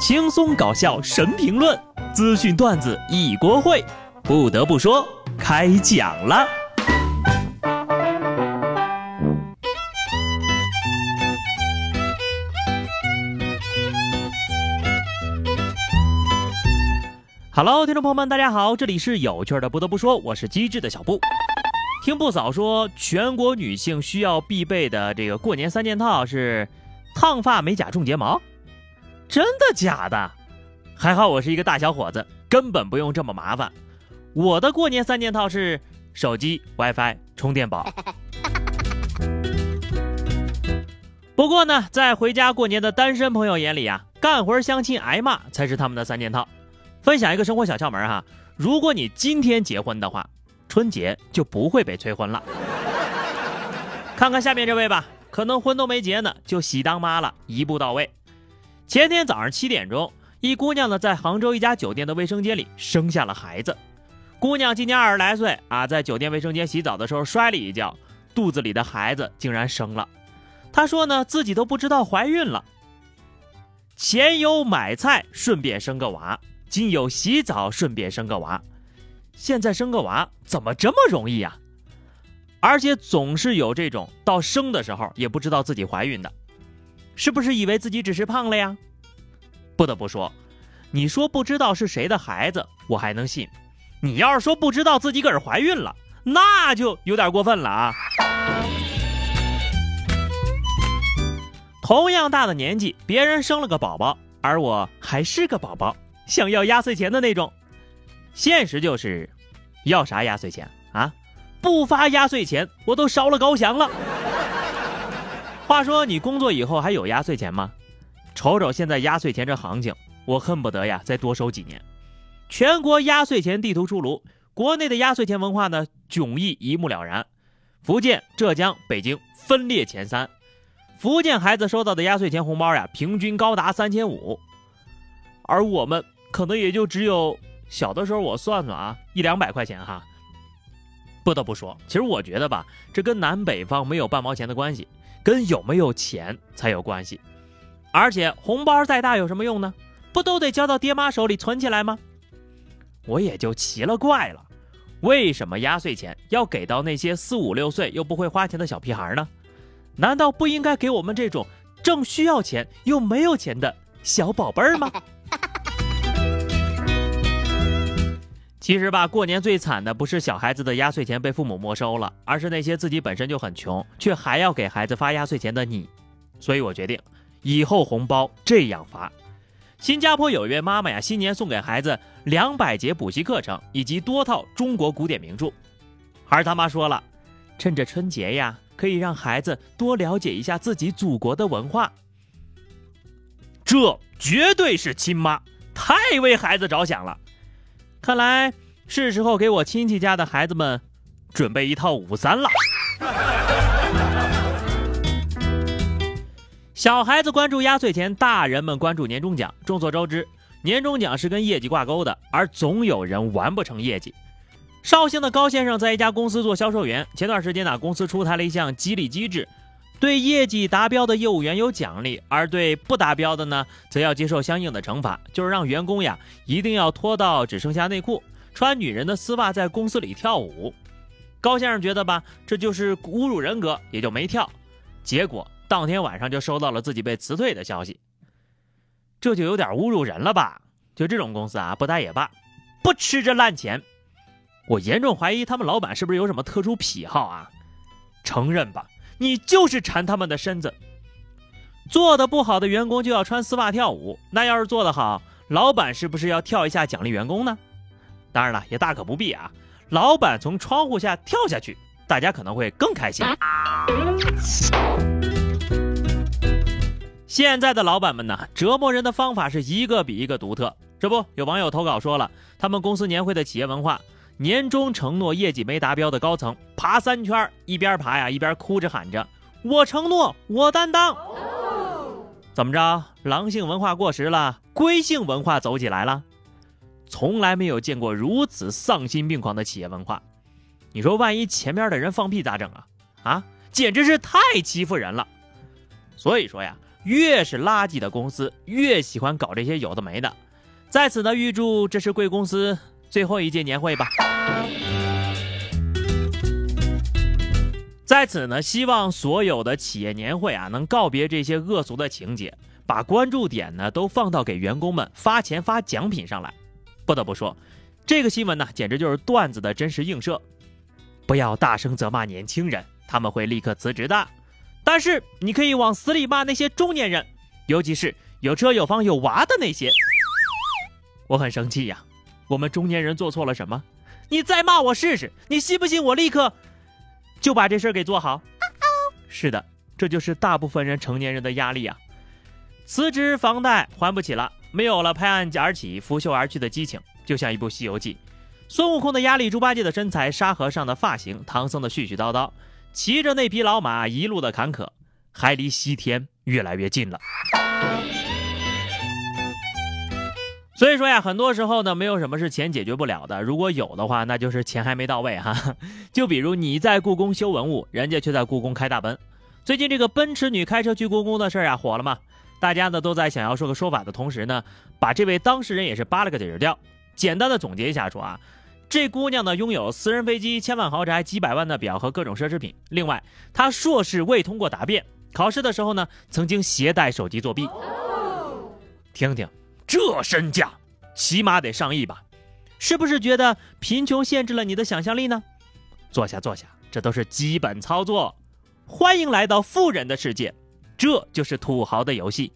轻松搞笑神评论，资讯段子一锅烩。不得不说，开讲了。Hello，听众朋友们，大家好，这里是有趣的。不得不说，我是机智的小布。听不少说，全国女性需要必备的这个过年三件套是：烫发、美甲、种睫毛。真的假的？还好我是一个大小伙子，根本不用这么麻烦。我的过年三件套是手机、WiFi、充电宝。不过呢，在回家过年的单身朋友眼里啊，干活相亲挨骂才是他们的三件套。分享一个生活小窍门哈，如果你今天结婚的话，春节就不会被催婚了。看看下面这位吧，可能婚都没结呢，就喜当妈了，一步到位。前天早上七点钟，一姑娘呢在杭州一家酒店的卫生间里生下了孩子。姑娘今年二十来岁啊，在酒店卫生间洗澡的时候摔了一跤，肚子里的孩子竟然生了。她说呢，自己都不知道怀孕了。前有买菜顺便生个娃，今有洗澡顺便生个娃，现在生个娃怎么这么容易呀？而且总是有这种到生的时候也不知道自己怀孕的。是不是以为自己只是胖了呀？不得不说，你说不知道是谁的孩子，我还能信；你要是说不知道自己个儿怀孕了，那就有点过分了啊！同样大的年纪，别人生了个宝宝，而我还是个宝宝，想要压岁钱的那种。现实就是，要啥压岁钱啊？不发压岁钱，我都烧了高香了。话说你工作以后还有压岁钱吗？瞅瞅现在压岁钱这行情，我恨不得呀再多收几年。全国压岁钱地图出炉，国内的压岁钱文化呢迥异一目了然。福建、浙江、北京分列前三。福建孩子收到的压岁钱红包呀，平均高达三千五，而我们可能也就只有小的时候我算算啊一两百块钱哈。不得不说，其实我觉得吧，这跟南北方没有半毛钱的关系。跟有没有钱才有关系，而且红包再大有什么用呢？不都得交到爹妈手里存起来吗？我也就奇了怪了，为什么压岁钱要给到那些四五六岁又不会花钱的小屁孩呢？难道不应该给我们这种正需要钱又没有钱的小宝贝儿吗？其实吧，过年最惨的不是小孩子的压岁钱被父母没收了，而是那些自己本身就很穷，却还要给孩子发压岁钱的你。所以我决定，以后红包这样发。新加坡有一位妈妈呀，新年送给孩子两百节补习课程以及多套中国古典名著。儿他妈说了，趁着春节呀，可以让孩子多了解一下自己祖国的文化。这绝对是亲妈，太为孩子着想了。看来是时候给我亲戚家的孩子们准备一套五三了。小孩子关注压岁钱，大人们关注年终奖。众所周知，年终奖是跟业绩挂钩的，而总有人完不成业绩。绍兴的高先生在一家公司做销售员，前段时间呢，公司出台了一项激励机制，对业绩达标的业务员有奖励，而对不达标的呢，则要接受相应的惩罚，就是让员工呀一定要脱到只剩下内裤，穿女人的丝袜在公司里跳舞。高先生觉得吧，这就是侮辱人格，也就没跳。结果当天晚上就收到了自己被辞退的消息，这就有点侮辱人了吧？就这种公司啊，不待也罢，不吃这烂钱。我严重怀疑他们老板是不是有什么特殊癖好啊？承认吧。你就是馋他们的身子，做的不好的员工就要穿丝袜跳舞，那要是做得好，老板是不是要跳一下奖励员工呢？当然了，也大可不必啊，老板从窗户下跳下去，大家可能会更开心。现在的老板们呢，折磨人的方法是一个比一个独特。这不，有网友投稿说了，他们公司年会的企业文化。年终承诺业绩没达标的高层爬三圈，一边爬呀一边哭着喊着：“我承诺，我担当。”怎么着？狼性文化过时了，龟性文化走起来了？从来没有见过如此丧心病狂的企业文化。你说万一前面的人放屁咋整啊？啊，简直是太欺负人了。所以说呀，越是垃圾的公司，越喜欢搞这些有的没的。在此呢，预祝这是贵公司最后一届年会吧。在此呢，希望所有的企业年会啊，能告别这些恶俗的情节，把关注点呢都放到给员工们发钱发奖品上来。不得不说，这个新闻呢，简直就是段子的真实映射。不要大声责骂年轻人，他们会立刻辞职的。但是你可以往死里骂那些中年人，尤其是有车有房有娃的那些。我很生气呀，我们中年人做错了什么？你再骂我试试，你信不信我立刻？就把这事儿给做好。是的，这就是大部分人成年人的压力啊！辞职，房贷还不起了，没有了拍案而起、拂袖而去的激情，就像一部《西游记》。孙悟空的压力，猪八戒的身材，沙和尚的发型，唐僧的絮絮叨叨，骑着那匹老马，一路的坎坷，还离西天越来越近了。所以说呀，很多时候呢，没有什么是钱解决不了的。如果有的话，那就是钱还没到位哈。就比如你在故宫修文物，人家却在故宫开大奔。最近这个奔驰女开车去故宫的事儿啊，火了嘛？大家呢都在想要说个说法的同时呢，把这位当事人也是扒了个底儿掉。简单的总结一下说啊，这姑娘呢拥有私人飞机、千万豪宅、几百万的表和各种奢侈品。另外，她硕士未通过答辩，考试的时候呢曾经携带手机作弊。听听。这身价起码得上亿吧？是不是觉得贫穷限制了你的想象力呢？坐下坐下，这都是基本操作。欢迎来到富人的世界，这就是土豪的游戏。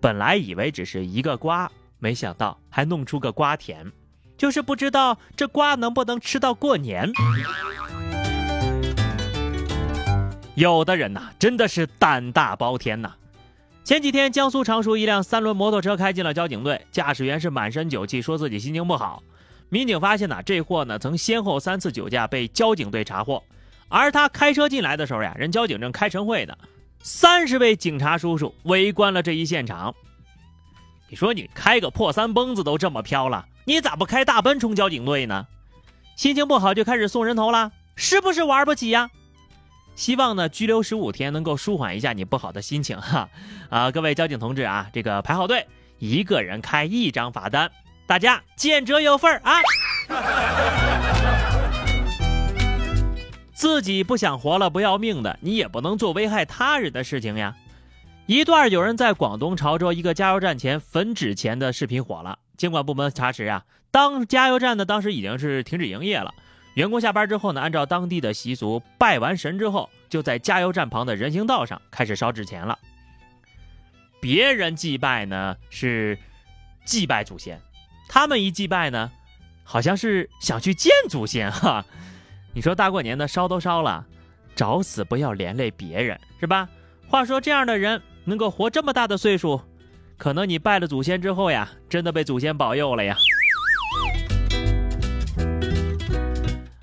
本来以为只是一个瓜，没想到还弄出个瓜田，就是不知道这瓜能不能吃到过年。有的人呐，真的是胆大包天呐。前几天，江苏常熟一辆三轮摩托车开进了交警队，驾驶员是满身酒气，说自己心情不好。民警发现呢，这货呢曾先后三次酒驾被交警队查获，而他开车进来的时候呀，人交警正开晨会呢，三十位警察叔叔围观了这一现场。你说你开个破三蹦子都这么飘了，你咋不开大奔冲交警队呢？心情不好就开始送人头了，是不是玩不起呀？希望呢，拘留十五天能够舒缓一下你不好的心情哈。啊，各位交警同志啊，这个排好队，一个人开一张罚单，大家见者有份啊。自己不想活了不要命的，你也不能做危害他人的事情呀。一段有人在广东潮州一个加油站前焚纸钱的视频火了，监管部门查实啊，当加油站呢当时已经是停止营业了。员工下班之后呢，按照当地的习俗，拜完神之后，就在加油站旁的人行道上开始烧纸钱了。别人祭拜呢是祭拜祖先，他们一祭拜呢，好像是想去见祖先哈。你说大过年的烧都烧了，找死不要连累别人是吧？话说这样的人能够活这么大的岁数，可能你拜了祖先之后呀，真的被祖先保佑了呀。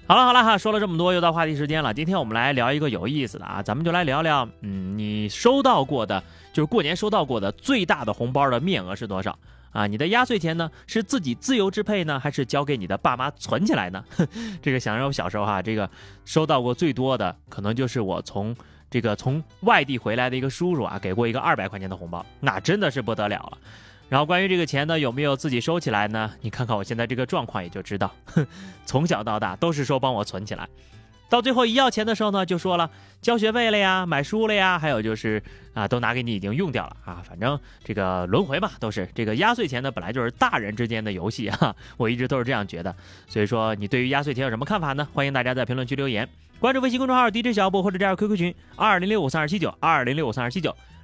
好了好了哈，说了这么多，又到话题时间了。今天我们来聊一个有意思的啊，咱们就来聊聊，嗯，你收到过的，就是过年收到过的最大的红包的面额是多少啊？你的压岁钱呢，是自己自由支配呢，还是交给你的爸妈存起来呢？这个想让我小时候哈，这个收到过最多的，可能就是我从这个从外地回来的一个叔叔啊，给过一个二百块钱的红包，那真的是不得了了。然后关于这个钱呢，有没有自己收起来呢？你看看我现在这个状况，也就知道，哼，从小到大都是说帮我存起来，到最后一要钱的时候呢，就说了交学费了呀，买书了呀，还有就是啊，都拿给你已经用掉了啊。反正这个轮回嘛，都是这个压岁钱呢，本来就是大人之间的游戏啊，我一直都是这样觉得。所以说，你对于压岁钱有什么看法呢？欢迎大家在评论区留言，关注微信公众号 DJ 小布或者加入 QQ 群二零六五三二七九二零六五三二七九。